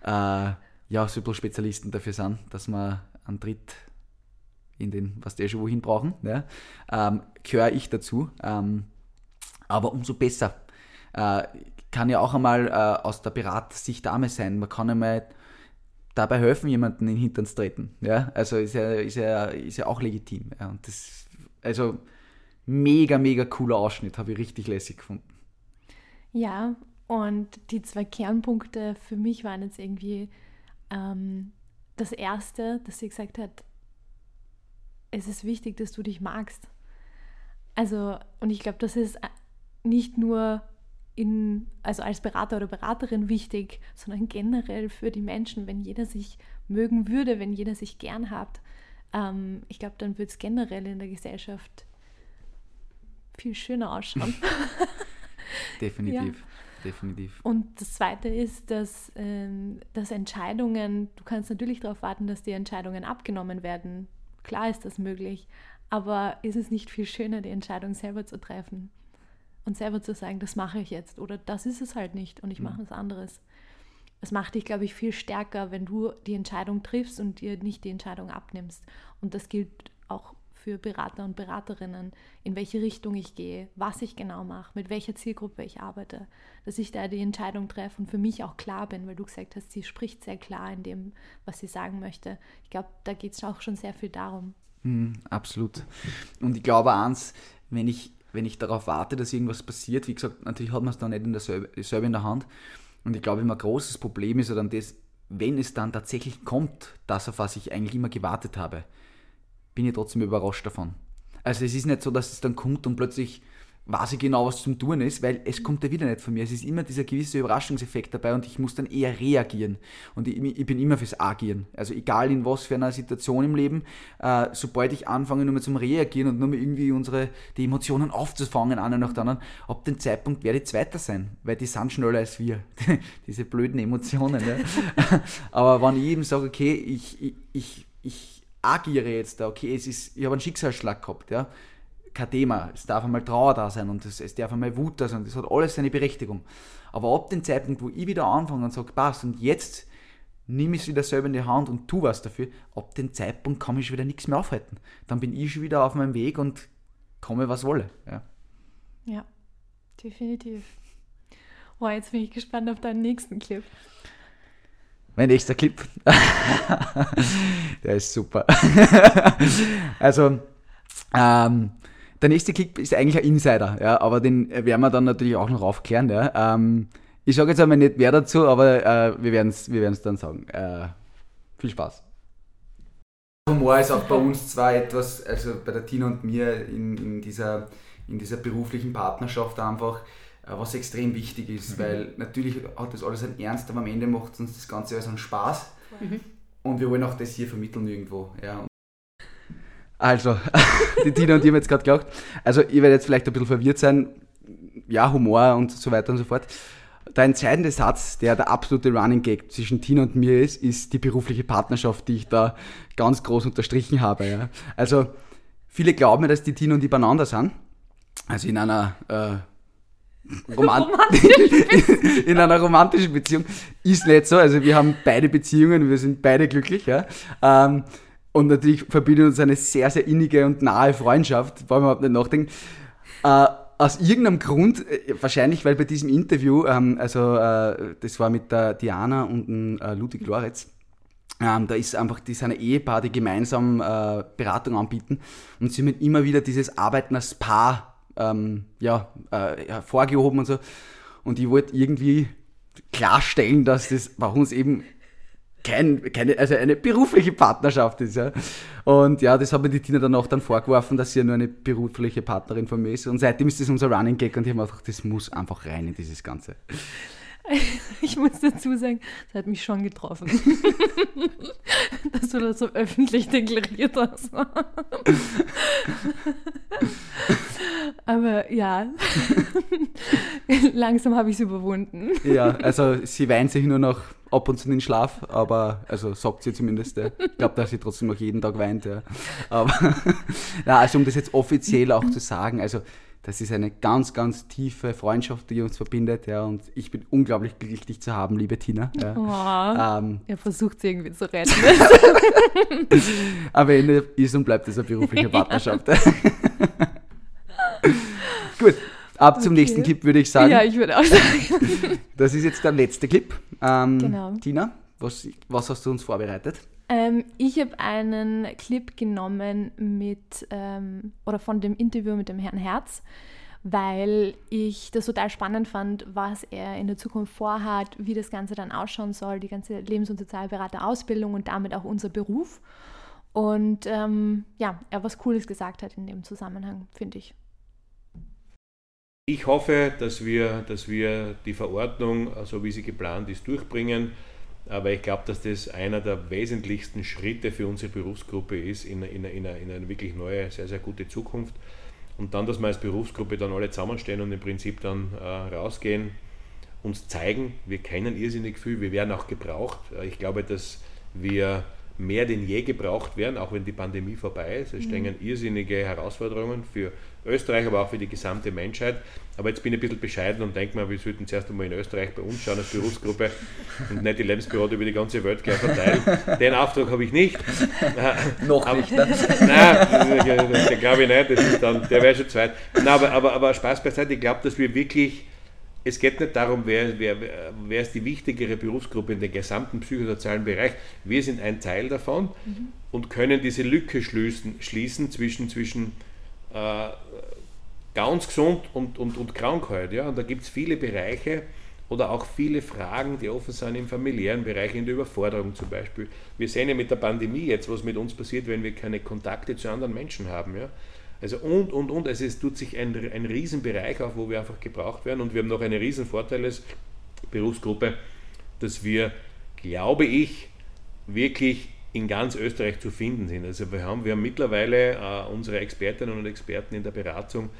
äh, ja so ein Spezialisten dafür sind, dass wir einen Tritt in den, was die schon wohin brauchen, ne? ähm, gehöre ich dazu. Ähm, aber umso besser. Äh, kann ja auch einmal äh, aus der Beratersicht Dame sein. Man kann einmal dabei helfen, jemanden in den Hintern zu treten. Ja? Also ist ja, ist, ja, ist ja auch legitim. Ja? Und das, also mega, mega cooler Ausschnitt, habe ich richtig lässig gefunden. Ja, und die zwei Kernpunkte für mich waren jetzt irgendwie ähm, das erste, dass sie gesagt hat, es ist wichtig, dass du dich magst. Also, und ich glaube, das ist nicht nur in, also als Berater oder Beraterin wichtig, sondern generell für die Menschen, wenn jeder sich mögen würde, wenn jeder sich gern hat. Ähm, ich glaube, dann wird es generell in der Gesellschaft viel schöner ausschauen. definitiv. Ja. Definitiv. Und das Zweite ist, dass, ähm, dass Entscheidungen, du kannst natürlich darauf warten, dass die Entscheidungen abgenommen werden. Klar ist das möglich, aber ist es nicht viel schöner, die Entscheidung selber zu treffen und selber zu sagen, das mache ich jetzt oder das ist es halt nicht und ich mache mhm. was anderes. Es macht dich, glaube ich, viel stärker, wenn du die Entscheidung triffst und dir nicht die Entscheidung abnimmst. Und das gilt auch für Berater und Beraterinnen, in welche Richtung ich gehe, was ich genau mache, mit welcher Zielgruppe ich arbeite, dass ich da die Entscheidung treffe und für mich auch klar bin, weil du gesagt hast, sie spricht sehr klar in dem, was sie sagen möchte. Ich glaube, da geht es auch schon sehr viel darum. Mm, absolut. Und ich glaube eins, wenn ich, wenn ich darauf warte, dass irgendwas passiert, wie gesagt, natürlich hat man es dann nicht in der selber in der Hand. Und ich glaube, immer ein großes Problem ist ja dann das, wenn es dann tatsächlich kommt, das, auf was ich eigentlich immer gewartet habe bin ich trotzdem überrascht davon. Also es ist nicht so, dass es dann kommt und plötzlich weiß ich genau, was zum Tun ist, weil es kommt ja wieder nicht von mir. Es ist immer dieser gewisse Überraschungseffekt dabei und ich muss dann eher reagieren. Und ich, ich bin immer fürs Agieren. Also egal in was für einer Situation im Leben, äh, sobald ich anfange nur mehr zum Reagieren und nur mehr irgendwie unsere, die Emotionen aufzufangen, einer nach der anderen, ab dem Zeitpunkt werde ich Zweiter sein, weil die sind schneller als wir. Diese blöden Emotionen. Ja. Aber wenn ich eben sage, okay, ich, ich, ich, ich agiere jetzt da, okay, es ist, ich habe einen Schicksalsschlag gehabt, ja, kein Thema, es darf einmal Trauer da sein und es, es darf einmal Wut da sein, das hat alles seine Berechtigung. Aber ab dem Zeitpunkt, wo ich wieder anfange und sage, passt, und jetzt nimm es wieder selber in die Hand und tu was dafür, ab dem Zeitpunkt kann mich wieder nichts mehr aufhalten. Dann bin ich schon wieder auf meinem Weg und komme, was wolle. Ja, ja definitiv. Wow, jetzt bin ich gespannt auf deinen nächsten Clip. Mein nächster Clip. der ist super. also, ähm, der nächste Clip ist eigentlich ein Insider, ja, aber den werden wir dann natürlich auch noch aufklären. Ja. Ähm, ich sage jetzt einmal nicht wer dazu, aber äh, wir werden es wir dann sagen. Äh, viel Spaß. Humor ist auch bei uns zwar etwas, also bei der Tina und mir in, in, dieser, in dieser beruflichen Partnerschaft einfach, äh, was extrem wichtig ist, mhm. weil natürlich hat das alles einen Ernst, aber am Ende macht uns das Ganze alles einen Spaß mhm. und wir wollen auch das hier vermitteln irgendwo. Ja. Also, die Tina und ich haben jetzt gerade gelacht. Also, ihr werdet jetzt vielleicht ein bisschen verwirrt sein. Ja, Humor und so weiter und so fort. der entscheidende Satz, der der absolute Running Gag zwischen Tina und mir ist, ist die berufliche Partnerschaft, die ich da ganz groß unterstrichen habe. Ja. Also viele glauben mir, dass die Tina und die beieinander sind. Also in einer äh, Roman in einer romantischen Beziehung ist nicht so. Also wir haben beide Beziehungen, wir sind beide glücklich. Ja. Ähm, und natürlich verbindet uns eine sehr, sehr innige und nahe Freundschaft, wollen wir überhaupt nicht nachdenken. Äh, aus irgendeinem Grund, äh, wahrscheinlich weil bei diesem Interview, ähm, also äh, das war mit der Diana und äh, Ludwig Loretz, ähm, da ist einfach die seine Ehepaar, die gemeinsam äh, Beratung anbieten und sie haben immer wieder dieses Arbeiten als Paar ähm, ja, äh, hervorgehoben und so. Und ich wollte irgendwie klarstellen, dass das bei uns eben kein, keine, also eine berufliche Partnerschaft ist. Ja. Und ja, das hat mir die Tina dann auch dann vorgeworfen, dass sie ja nur eine berufliche Partnerin von mir ist. Und seitdem ist das unser Running Gag und ich habe mir gedacht, das muss einfach rein in dieses Ganze. Ich muss dazu sagen, das hat mich schon getroffen. dass du das so öffentlich deklariert hast. Aber ja, langsam habe ich es überwunden. Ja, also sie weint sich nur noch ab und zu in den Schlaf, aber, also sagt sie zumindest. Ja. Ich glaube, dass sie trotzdem noch jeden Tag weint. Ja. Aber, ja, also um das jetzt offiziell auch zu sagen, also das ist eine ganz, ganz tiefe Freundschaft, die uns verbindet, ja, und ich bin unglaublich glücklich, dich zu haben, liebe Tina. Ja. Oh, ähm, er versucht es irgendwie zu retten. Am Ende ist und bleibt es eine berufliche Partnerschaft. Gut, ab okay. zum nächsten Clip würde ich sagen. Ja, ich würde auch sagen. Das ist jetzt der letzte Clip. Ähm, genau. Tina, was, was hast du uns vorbereitet? Ähm, ich habe einen Clip genommen mit ähm, oder von dem Interview mit dem Herrn Herz, weil ich das total spannend fand, was er in der Zukunft vorhat, wie das Ganze dann ausschauen soll, die ganze Lebens- und Sozialberaterausbildung und damit auch unser Beruf. Und ähm, ja, er was Cooles gesagt hat in dem Zusammenhang, finde ich. Ich hoffe, dass wir, dass wir die Verordnung, so wie sie geplant ist, durchbringen aber ich glaube, dass das einer der wesentlichsten Schritte für unsere Berufsgruppe ist in, in, in, eine, in eine wirklich neue, sehr, sehr gute Zukunft. Und dann, dass wir als Berufsgruppe dann alle zusammenstehen und im Prinzip dann äh, rausgehen, uns zeigen, wir kennen irrsinnig viel, wir werden auch gebraucht. Äh, ich glaube, dass wir mehr denn je gebraucht werden, auch wenn die Pandemie vorbei ist. Es stehen mhm. irrsinnige Herausforderungen für Österreich, aber auch für die gesamte Menschheit. Aber jetzt bin ich ein bisschen bescheiden und denke mir, wir sollten zuerst einmal in Österreich bei uns schauen als Berufsgruppe und nicht die Lebensberater über die ganze Welt gleich verteilen. Den Auftrag habe ich nicht. Noch aber, nicht, ne? Nein, glaube ich nicht, das ist dann, der wäre schon zweit. Nein, aber, aber, aber Spaß beiseite, ich glaube, dass wir wirklich es geht nicht darum, wer, wer, wer ist die wichtigere Berufsgruppe in dem gesamten psychosozialen Bereich. Wir sind ein Teil davon mhm. und können diese Lücke schließen, schließen zwischen, zwischen äh, ganz gesund und, und, und Krankheit. Ja? Und da gibt es viele Bereiche oder auch viele Fragen, die offen sind im familiären Bereich, in der Überforderung zum Beispiel. Wir sehen ja mit der Pandemie jetzt, was mit uns passiert, wenn wir keine Kontakte zu anderen Menschen haben. Ja? Also und, und, und. Also es tut sich ein, ein Riesenbereich auf, wo wir einfach gebraucht werden. Und wir haben noch einen riesen Vorteil als Berufsgruppe, dass wir, glaube ich, wirklich in ganz Österreich zu finden sind. Also wir haben, wir haben mittlerweile äh, unsere Expertinnen und Experten in der Beratung,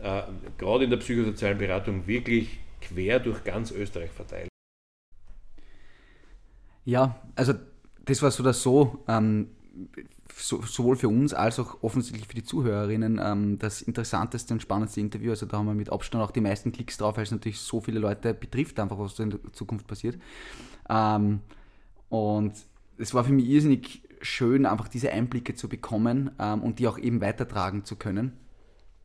äh, gerade in der psychosozialen Beratung, wirklich quer durch ganz Österreich verteilt. Ja, also das war so oder so, ähm, so, sowohl für uns als auch offensichtlich für die Zuhörerinnen ähm, das interessanteste und spannendste Interview. Also da haben wir mit Abstand auch die meisten Klicks drauf, weil es natürlich so viele Leute betrifft, einfach was in der Zukunft passiert. Ähm, und es war für mich irrsinnig schön, einfach diese Einblicke zu bekommen ähm, und die auch eben weitertragen zu können.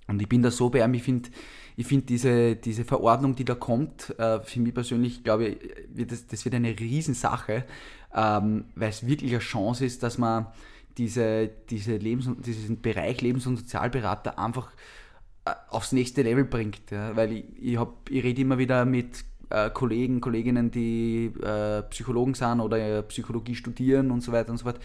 Und ich bin da so bei ihm, ich finde ich find diese, diese Verordnung, die da kommt, äh, für mich persönlich, glaube ich, wird das, das wird eine Riesensache, ähm, weil es wirklich eine Chance ist, dass man diese, diese Lebens- diesen Bereich Lebens- und Sozialberater einfach äh, aufs nächste Level bringt. Ja? Weil ich, ich, ich rede immer wieder mit äh, Kollegen, Kolleginnen, die äh, Psychologen sind oder Psychologie studieren und so weiter und so fort.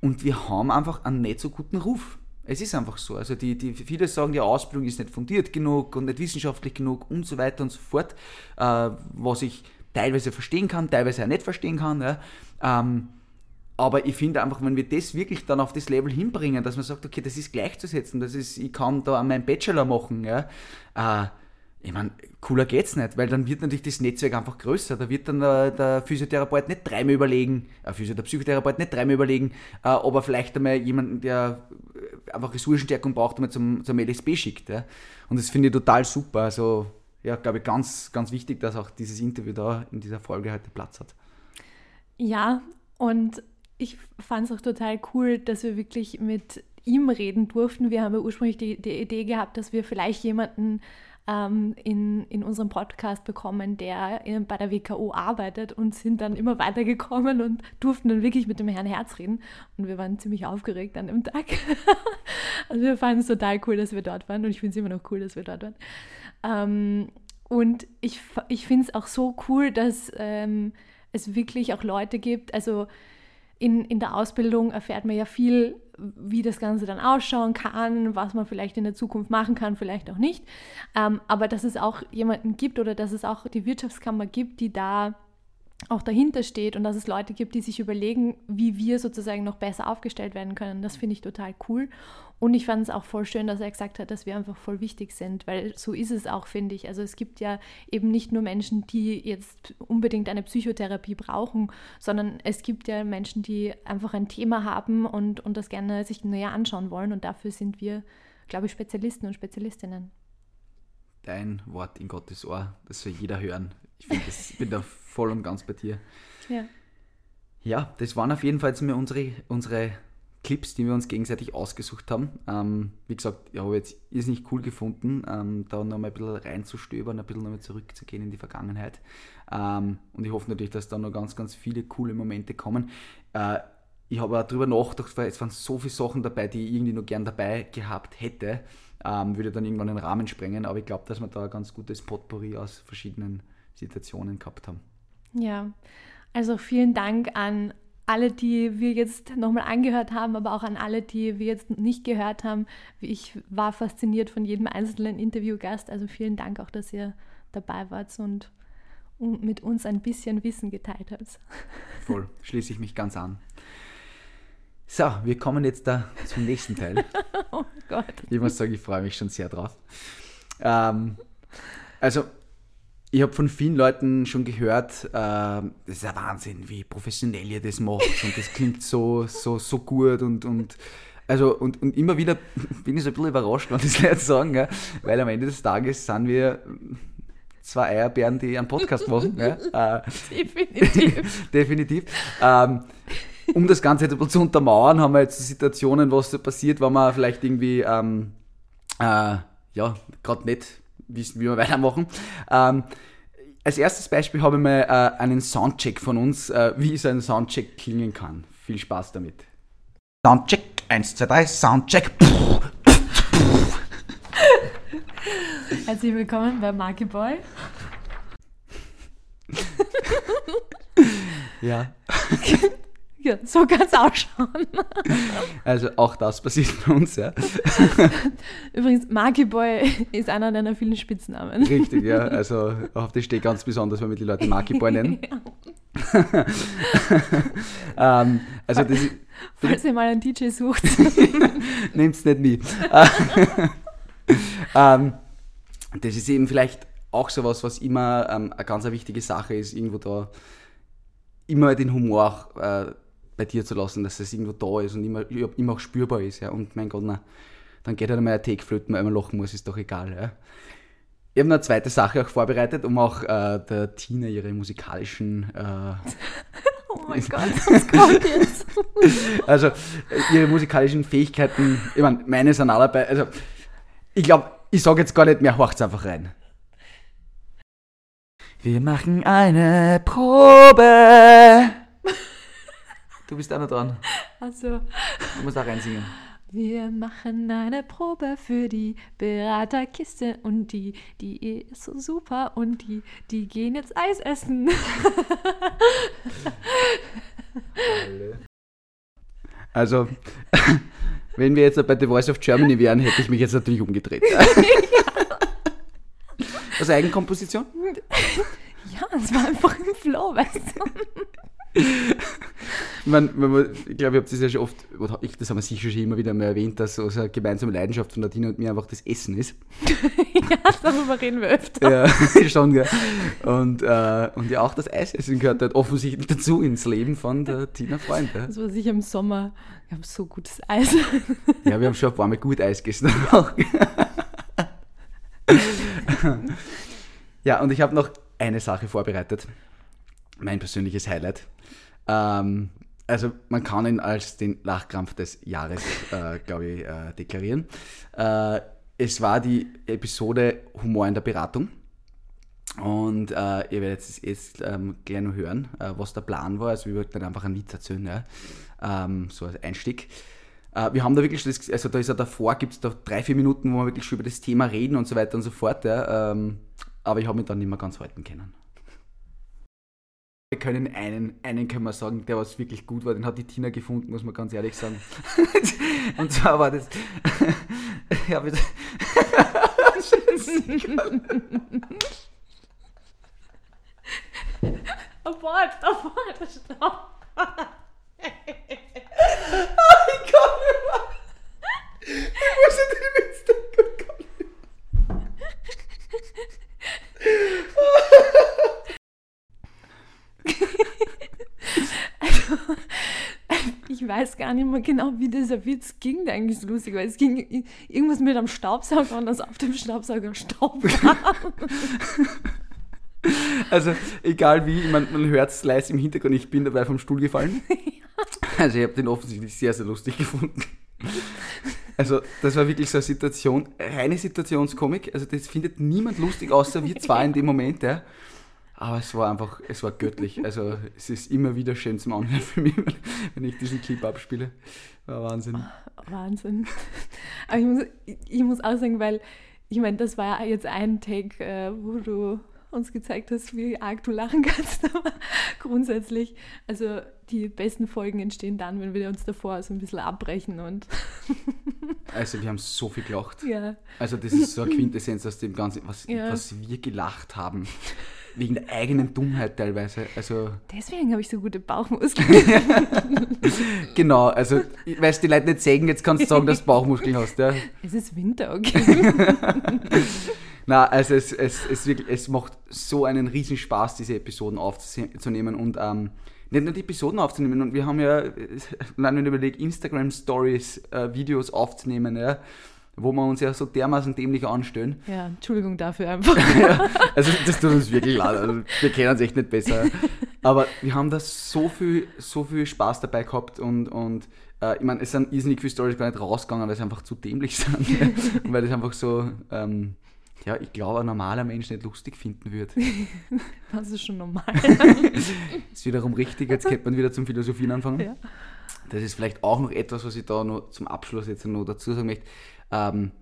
Und wir haben einfach einen nicht so guten Ruf. Es ist einfach so. Also die, die, viele sagen, die Ausbildung ist nicht fundiert genug und nicht wissenschaftlich genug und so weiter und so fort, äh, was ich teilweise verstehen kann, teilweise auch nicht verstehen kann. Ja. Ähm, aber ich finde einfach, wenn wir das wirklich dann auf das Level hinbringen, dass man sagt, okay, das ist gleichzusetzen, das ist, ich kann da meinen Bachelor machen, ja, äh, ich meine, cooler geht's nicht, weil dann wird natürlich das Netzwerk einfach größer. Da wird dann der, der Physiotherapeut nicht dreimal überlegen, äh, der Psychotherapeut nicht dreimal überlegen, äh, ob er vielleicht einmal jemanden, der einfach Ressourcenstärkung braucht, einmal zum, zum LSB schickt. Ja. Und das finde ich total super. Also, ja, glaube ich, ganz, ganz wichtig, dass auch dieses Interview da in dieser Folge heute Platz hat. Ja, und ich fand es auch total cool, dass wir wirklich mit ihm reden durften. Wir haben ja ursprünglich die, die Idee gehabt, dass wir vielleicht jemanden ähm, in, in unserem Podcast bekommen, der in, bei der WKO arbeitet und sind dann immer weitergekommen und durften dann wirklich mit dem Herrn Herz reden. Und wir waren ziemlich aufgeregt an dem Tag. also wir fanden es total cool, dass wir dort waren und ich finde es immer noch cool, dass wir dort waren. Ähm, und ich, ich finde es auch so cool, dass ähm, es wirklich auch Leute gibt, also in, in der Ausbildung erfährt man ja viel, wie das Ganze dann ausschauen kann, was man vielleicht in der Zukunft machen kann, vielleicht auch nicht. Ähm, aber dass es auch jemanden gibt oder dass es auch die Wirtschaftskammer gibt, die da auch dahinter steht und dass es Leute gibt, die sich überlegen, wie wir sozusagen noch besser aufgestellt werden können. Das finde ich total cool. Und ich fand es auch voll schön, dass er gesagt hat, dass wir einfach voll wichtig sind, weil so ist es auch, finde ich. Also es gibt ja eben nicht nur Menschen, die jetzt unbedingt eine Psychotherapie brauchen, sondern es gibt ja Menschen, die einfach ein Thema haben und, und das gerne sich näher anschauen wollen. Und dafür sind wir, glaube ich, Spezialisten und Spezialistinnen. Dein Wort in Gottes Ohr, das soll jeder hören. Ich finde, ich bin da voll und ganz bei dir. Ja. Ja, das waren auf jeden Fall jetzt mal unsere, unsere Clips, die wir uns gegenseitig ausgesucht haben. Ähm, wie gesagt, ich habe jetzt nicht cool gefunden, ähm, da noch mal ein bisschen reinzustöbern, ein bisschen noch mal zurückzugehen in die Vergangenheit. Ähm, und ich hoffe natürlich, dass da noch ganz, ganz viele coole Momente kommen. Äh, ich habe auch darüber nachgedacht, weil es waren so viele Sachen dabei, die ich irgendwie noch gern dabei gehabt hätte. Ähm, würde dann irgendwann den Rahmen sprengen, aber ich glaube, dass wir da ein ganz gutes Potpourri aus verschiedenen Situationen gehabt haben. Ja, also vielen Dank an alle, die wir jetzt nochmal angehört haben, aber auch an alle, die wir jetzt nicht gehört haben. Ich war fasziniert von jedem einzelnen Interviewgast. Also vielen Dank auch, dass ihr dabei wart und mit uns ein bisschen Wissen geteilt habt. Voll, schließe ich mich ganz an. So, wir kommen jetzt da zum nächsten Teil. oh Gott. Ich muss sagen, ich freue mich schon sehr drauf. Ähm, also, ich habe von vielen Leuten schon gehört, äh, das ist ja Wahnsinn, wie professionell ihr das macht und das klingt so, so, so gut und, und also und, und immer wieder bin ich so ein bisschen überrascht, wenn das Leute sagen, ja, weil am Ende des Tages sind wir zwei Eierbären, die einen Podcast machen. ja, äh, definitiv. definitiv. Ähm, um das Ganze jetzt ein bisschen zu untermauern, haben wir jetzt Situationen, was so passiert, wenn man vielleicht irgendwie ähm, äh, ja, gerade nicht wissen, wie wir weitermachen. Ähm, als erstes Beispiel habe ich mal äh, einen Soundcheck von uns, äh, wie so ein Soundcheck klingen kann. Viel Spaß damit. Soundcheck, 1, 2, 3, Soundcheck. Herzlich willkommen bei Marky Boy. ja. Ja, so kann es ausschauen. Also auch das passiert bei uns, ja. Übrigens, Marky Boy ist einer deiner vielen Spitznamen. Richtig, ja. Also auf das steht ganz besonders, wenn wir die Leute Marky Boy nennen. ähm, also das Falls ihr mal einen DJ sucht. Nehmt es nicht nie. ähm, das ist eben vielleicht auch sowas, was immer ähm, eine ganz wichtige Sache ist, irgendwo da immer den Humor äh, bei dir zu lassen, dass es irgendwo da ist und immer, immer auch spürbar ist. Ja. Und mein Gott, na, dann geht halt einmal ein Take flöten, weil man lachen muss, ist doch egal. Ja. Ich habe noch eine zweite Sache auch vorbereitet, um auch äh, der Tina ihre musikalischen. Äh, oh mein Gott, was kommt jetzt? also ihre musikalischen Fähigkeiten, ich meine, meine sind alle bei. Also, ich glaube, ich sage jetzt gar nicht mehr, horcht's einfach rein. Wir machen eine Probe. Du bist auch noch dran. Also, Du musst auch reinsingen. wir machen eine Probe für die Beraterkiste und die, die ist so super und die, die gehen jetzt Eis essen. Also, wenn wir jetzt bei The Voice of Germany wären, hätte ich mich jetzt natürlich umgedreht. Was Eigenkomposition? Ja, es war einfach im Flow, weißt du. Ich, mein, ich glaube, ich habe das ja schon oft, ich, das haben wir sicher schon immer wieder mal erwähnt, dass so eine gemeinsame Leidenschaft von der Tina und mir einfach das Essen ist. ja, darüber reden wir öfter. Ja, schon, gell. Und, äh, und ja, auch das Eisessen gehört halt offensichtlich dazu ins Leben von der Tina Freund. Ja. Das war sicher im Sommer, wir haben so gutes Eis. Ja, wir haben schon ein paar Mal gut Eis gegessen. Ja, und ich habe noch eine Sache vorbereitet. Mein persönliches Highlight. Ähm, also man kann ihn als den Lachkrampf des Jahres, äh, glaube ich, äh, deklarieren. Äh, es war die Episode Humor in der Beratung. Und äh, ihr werdet es jetzt ähm, gleich noch hören, äh, was der Plan war. Also wir wollten dann einfach einen Witz erzählen, ja? ähm, so als Einstieg. Äh, wir haben da wirklich, das, also da ist ja davor, gibt es da drei, vier Minuten, wo wir wirklich schon über das Thema reden und so weiter und so fort. Ja? Ähm, aber ich habe mich dann nicht mehr ganz halten können. Wir können einen, einen können wir sagen, der was wirklich gut war, den hat die Tina gefunden, muss man ganz ehrlich sagen. und zwar war das. ja, bitte. abort, abort, stopp. ich kann nicht mehr. Ich muss in den Witz denken. Also, ich weiß gar nicht mehr genau, wie dieser Witz ging, der eigentlich so lustig war. Es ging irgendwas mit einem Staubsauger und dass auf dem Staubsauger Staub war. Also, egal wie, man, man hört es leise im Hintergrund, ich bin dabei vom Stuhl gefallen. Also, ich habe den offensichtlich sehr, sehr lustig gefunden. Also, das war wirklich so eine Situation, reine Situationskomik. Also, das findet niemand lustig, außer wir zwei in dem Moment, ja. Aber es war einfach, es war göttlich. Also, es ist immer wieder schön zum Anhören für mich, wenn ich diesen Clip abspiele. War Wahnsinn. Wahnsinn. Aber ich muss, ich muss auch sagen, weil, ich meine, das war ja jetzt ein Take, äh, wo du uns gezeigt hast, wie arg du lachen kannst. Aber grundsätzlich, also die besten Folgen entstehen dann, wenn wir uns davor so ein bisschen abbrechen und. Also wir haben so viel gelacht. ja. Also das ist so eine Quintessenz aus dem Ganzen, was, Ja. was wir gelacht haben. Wegen der eigenen Dummheit teilweise. Also Deswegen habe ich so gute Bauchmuskeln. genau, also weil es die Leute nicht sehen, jetzt kannst du sagen, dass du Bauchmuskeln hast. Ja. es ist Winter, okay. Na, also es, es, es, wirklich, es macht so einen riesen Spaß, diese Episoden aufzunehmen und ähm, nicht nur die Episoden aufzunehmen. Und wir haben ja, wenn ich überlege, Instagram Stories, äh, Videos aufzunehmen, ja, wo wir uns ja so dermaßen dämlich anstellen. ja, Entschuldigung dafür einfach. ja, also das tut uns wirklich leid. Also wir kennen uns echt nicht besser. Aber wir haben da so viel, so viel Spaß dabei gehabt und, und äh, ich meine, es sind irrsinnig viele Stories gar nicht rausgegangen, weil sie einfach zu dämlich sind. und weil das einfach so, ähm, ja, ich glaube, ein normaler Mensch nicht lustig finden würde. Das ist schon normal. Ist wiederum richtig, jetzt könnte man wieder zum Philosophieren anfangen. Ja. Das ist vielleicht auch noch etwas, was ich da noch zum Abschluss jetzt noch dazu sagen möchte. Ähm,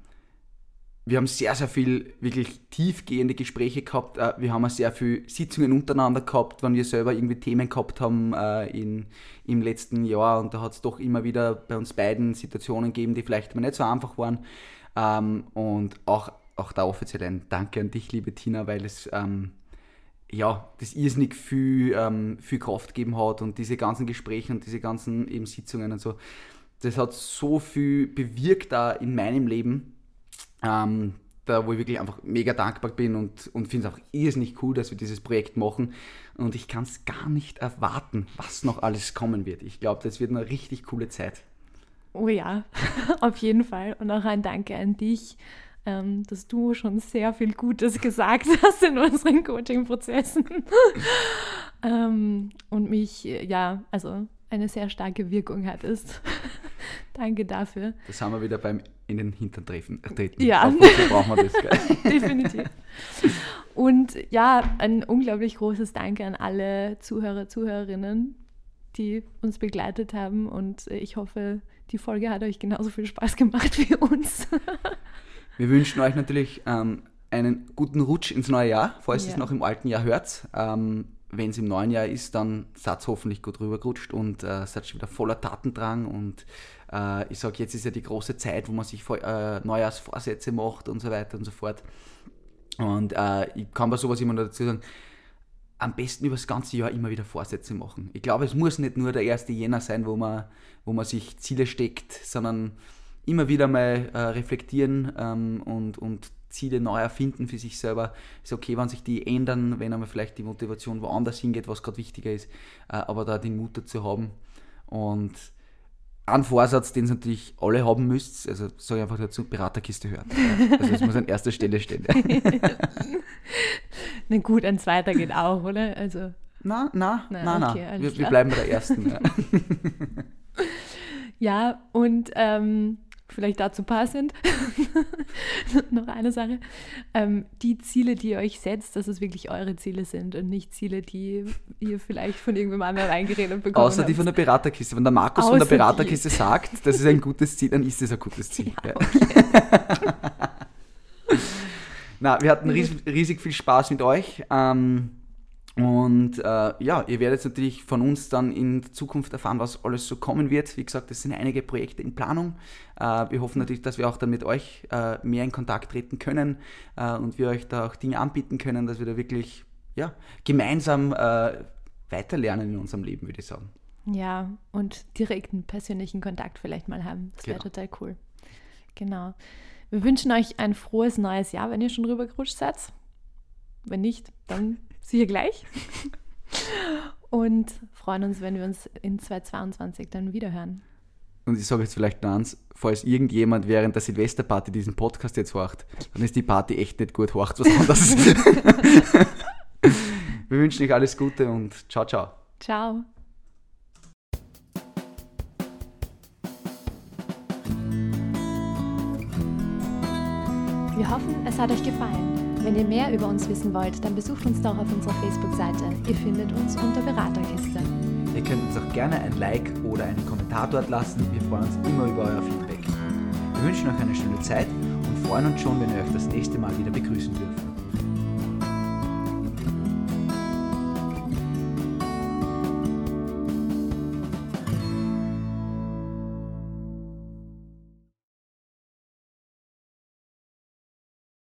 wir haben sehr, sehr viel wirklich tiefgehende Gespräche gehabt. Äh, wir haben auch sehr viele Sitzungen untereinander gehabt, wenn wir selber irgendwie Themen gehabt haben äh, in, im letzten Jahr. Und da hat es doch immer wieder bei uns beiden Situationen gegeben, die vielleicht mal nicht so einfach waren. Ähm, und auch, auch da offiziell ein Danke an dich, liebe Tina, weil es ähm, ja, das irrsinnig viel, ähm, viel Kraft gegeben hat und diese ganzen Gespräche und diese ganzen eben Sitzungen und so, das hat so viel bewirkt da in meinem Leben, ähm, da wo ich wirklich einfach mega dankbar bin und, und finde es auch irrsinnig cool, dass wir dieses Projekt machen und ich kann es gar nicht erwarten, was noch alles kommen wird. Ich glaube, das wird eine richtig coole Zeit. Oh ja, auf jeden Fall. Und auch ein Danke an dich, ähm, dass du schon sehr viel Gutes gesagt hast in unseren Coaching-Prozessen. ähm, und mich, äh, ja, also eine sehr starke Wirkung hattest. Danke dafür. Das haben wir wieder beim in den Hintern treffen, äh, treten. Ja. Brauchen wir das. Gell? Definitiv. Und ja, ein unglaublich großes Danke an alle Zuhörer, Zuhörerinnen, die uns begleitet haben. Und äh, ich hoffe, die Folge hat euch genauso viel Spaß gemacht wie uns. Wir wünschen euch natürlich ähm, einen guten Rutsch ins neue Jahr, falls ihr es Ja. noch im alten Jahr hört. Ähm, Wenn es im neuen Jahr ist, dann seid hoffentlich gut rübergerutscht und äh, seid schon wieder voller Tatendrang. Und äh, ich sage, jetzt ist ja die große Zeit, wo man sich äh, Neujahrsvorsätze macht und so weiter und so fort. Und äh, ich kann bei sowas immer noch dazu sagen, am besten über das ganze Jahr immer wieder Vorsätze machen. Ich glaube, es muss nicht nur der erste Jänner sein, wo man, wo man sich Ziele steckt, sondern immer wieder mal äh, reflektieren ähm, und, und Ziele neu erfinden für sich selber. Ist okay, wenn sich die ändern, wenn einmal vielleicht die Motivation woanders hingeht, was gerade wichtiger ist, äh, aber da den Mut dazu haben. Und ein Vorsatz, den ihr natürlich alle haben müsst, also sage ich einfach dazu, Beraterkiste hören. Also das muss an erster Stelle stehen. Na gut, ein zweiter geht auch, oder? Also, na, na, Na, na, na. okay, wir, wir bleiben bei der ersten. Ja. ja, und ähm, vielleicht dazu passend, noch eine Sache. Ähm, die Ziele, die ihr euch setzt, dass es wirklich eure Ziele sind und nicht Ziele, die ihr vielleicht von irgendwem anderen reingeredet bekommen Außer die habt. von der Beraterkiste. Wenn der Markus von der Außer die. Beraterkiste sagt, das ist ein gutes Ziel, dann ist es ein gutes Ziel. Ja. Na, wir hatten riesig, riesig viel Spaß mit euch. Ähm, und äh, ja, ihr werdet natürlich von uns dann in Zukunft erfahren, was alles so kommen wird. Wie gesagt, es sind einige Projekte in Planung. Äh, wir hoffen natürlich, dass wir auch dann mit euch äh, mehr in Kontakt treten können äh, und wir euch da auch Dinge anbieten können, dass wir da wirklich ja, gemeinsam äh, weiterlernen in unserem Leben, würde ich sagen. Ja, und direkten persönlichen Kontakt vielleicht mal haben. Das wäre Genau. total cool. Genau. Wir wünschen euch ein frohes neues Jahr, wenn ihr schon rübergerutscht seid. Wenn nicht, dann sicher gleich. Und freuen uns, wenn wir uns in 2022 dann wiederhören. Und ich sage jetzt vielleicht noch eins, falls irgendjemand während der Silvesterparty diesen Podcast jetzt horcht, dann ist die Party echt nicht gut, horcht was anderes. Wir wünschen euch alles Gute und ciao, ciao. Ciao. Wir hoffen, es hat euch gefallen. Wenn ihr mehr über uns wissen wollt, dann besucht uns doch auf unserer Facebook-Seite. Ihr findet uns unter Beraterkiste. Ihr könnt uns auch gerne ein Like oder einen Kommentar dort lassen. Wir freuen uns immer über euer Feedback. Wir wünschen euch eine schöne Zeit und freuen uns schon, wenn wir euch das nächste Mal wieder begrüßen dürfen.